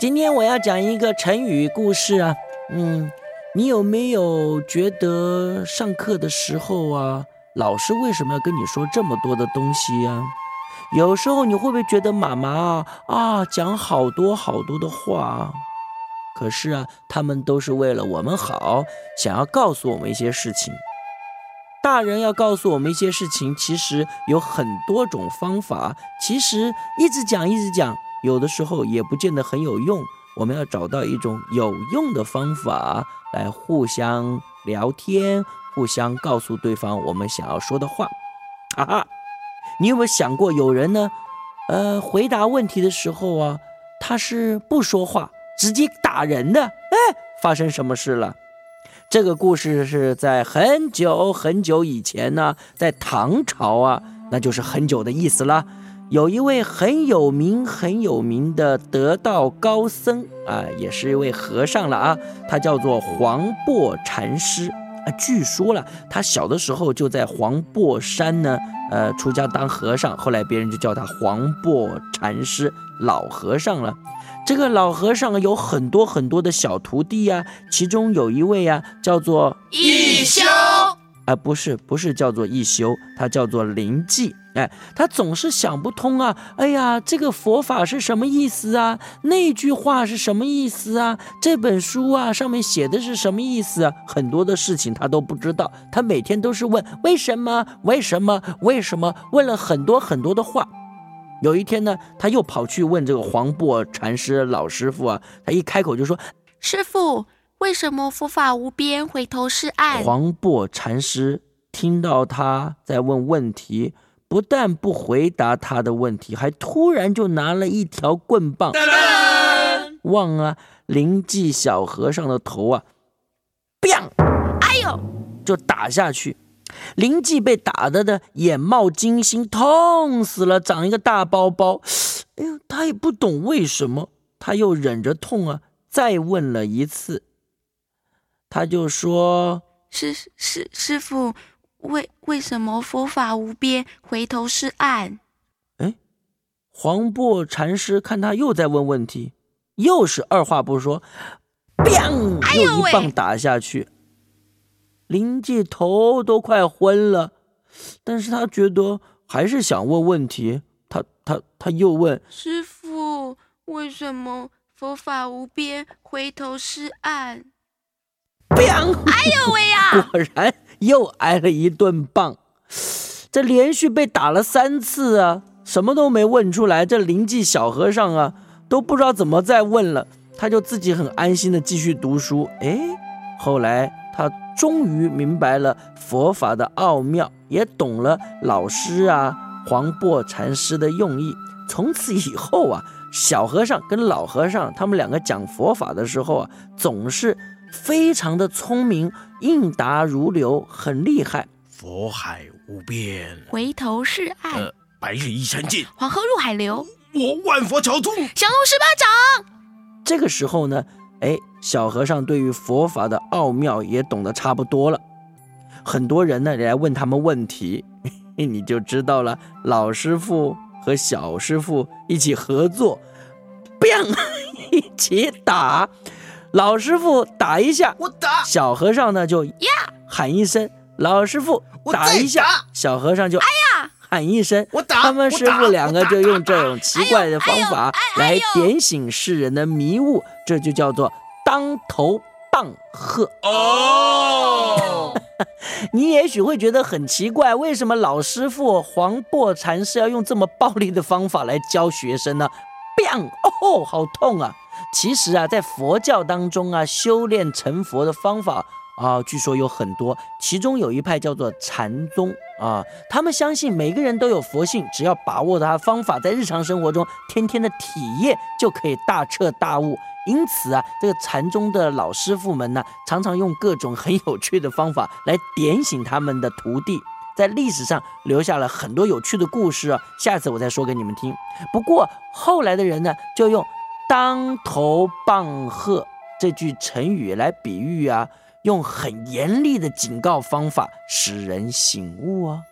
今天我要讲一个成语故事啊。嗯，你有没有觉得上课的时候啊，老师为什么要跟你说这么多的东西呀？有时候你会不会觉得妈妈啊啊讲好多好多的话？可是啊，他们都是为了我们好，想要告诉我们一些事情。大人要告诉我们一些事情，其实有很多种方法。其实一直讲一直讲，有的时候也不见得很有用。我们要找到一种有用的方法来互相聊天，互相告诉对方我们想要说的话。哈哈，你有没有想过，有人呢，呃，回答问题的时候啊，他是不说话，直接打人的。哎，发生什么事了？这个故事是在很久很久以前呢，在唐朝啊，那就是很久的意思了。有一位很有名很有名的得道高僧啊，也是一位和尚了啊，他叫做黄檗禅师啊。据说了，他小的时候就在黄檗山呢，呃，出家当和尚，后来别人就叫他黄檗禅师老和尚了。这个老和尚有很多很多的小徒弟呀，其中有一位呀，叫做一休，啊，不是，不是叫做一休，他叫做灵济。哎，他总是想不通啊，哎呀，这个佛法是什么意思啊？那句话是什么意思啊？这本书啊，上面写的是什么意思啊？很多的事情他都不知道，他每天都是问为什么，为什么，为什么，问了很多很多的话。有一天呢，他又跑去问这个黄檗禅师老师傅啊，他一开口就说：“师傅，为什么佛法无边，回头是岸？”黄檗禅师听到他在问问题，不但不回答他的问题，还突然就拿了一条棍棒，往啊灵济小和尚的头啊，biang，哎呦，就打下去。灵济被打的的眼冒金星，痛死了，长一个大包包。哎呦，他也不懂为什么，他又忍着痛啊，再问了一次。他就说：“师师师傅，为为什么佛法无边，回头是岸？”哎，黄檗禅师看他又在问问题，又是二话不说，biang，又一棒打下去。灵济头都快昏了，但是他觉得还是想问问题。他他他又问师傅：“为什么佛法无边，回头是岸？”哎呦喂呀！果然又挨了一顿棒。这连续被打了三次啊，什么都没问出来。这灵济小和尚啊，都不知道怎么再问了，他就自己很安心的继续读书。哎，后来。他终于明白了佛法的奥妙，也懂了老师啊黄檗禅师的用意。从此以后啊，小和尚跟老和尚他们两个讲佛法的时候啊，总是非常的聪明，应答如流，很厉害。佛海无边，回头是岸；白日依山尽，黄河入海流。我万佛朝宗，降龙十八掌。这个时候呢？哎，小和尚对于佛法的奥妙也懂得差不多了。很多人呢来问他们问题，你就知道了。老师傅和小师傅一起合作，biang 一起打。老师傅打一下，我打。小和尚呢就呀喊一声，老师傅打一下，小和尚就哎呀喊一声，我打。他们师傅两个就用这种奇怪的方法来点醒世人的迷雾。这就叫做当头棒喝哦。你也许会觉得很奇怪，为什么老师傅黄檗禅师要用这么暴力的方法来教学生呢？bang 哦，好痛啊！其实啊，在佛教当中啊，修炼成佛的方法啊，据说有很多，其中有一派叫做禅宗啊，他们相信每个人都有佛性，只要把握他方法，在日常生活中天天的体验，就可以大彻大悟。因此啊，这个禅宗的老师傅们呢，常常用各种很有趣的方法来点醒他们的徒弟，在历史上留下了很多有趣的故事啊。下次我再说给你们听。不过后来的人呢，就用“当头棒喝”这句成语来比喻啊，用很严厉的警告方法使人醒悟啊。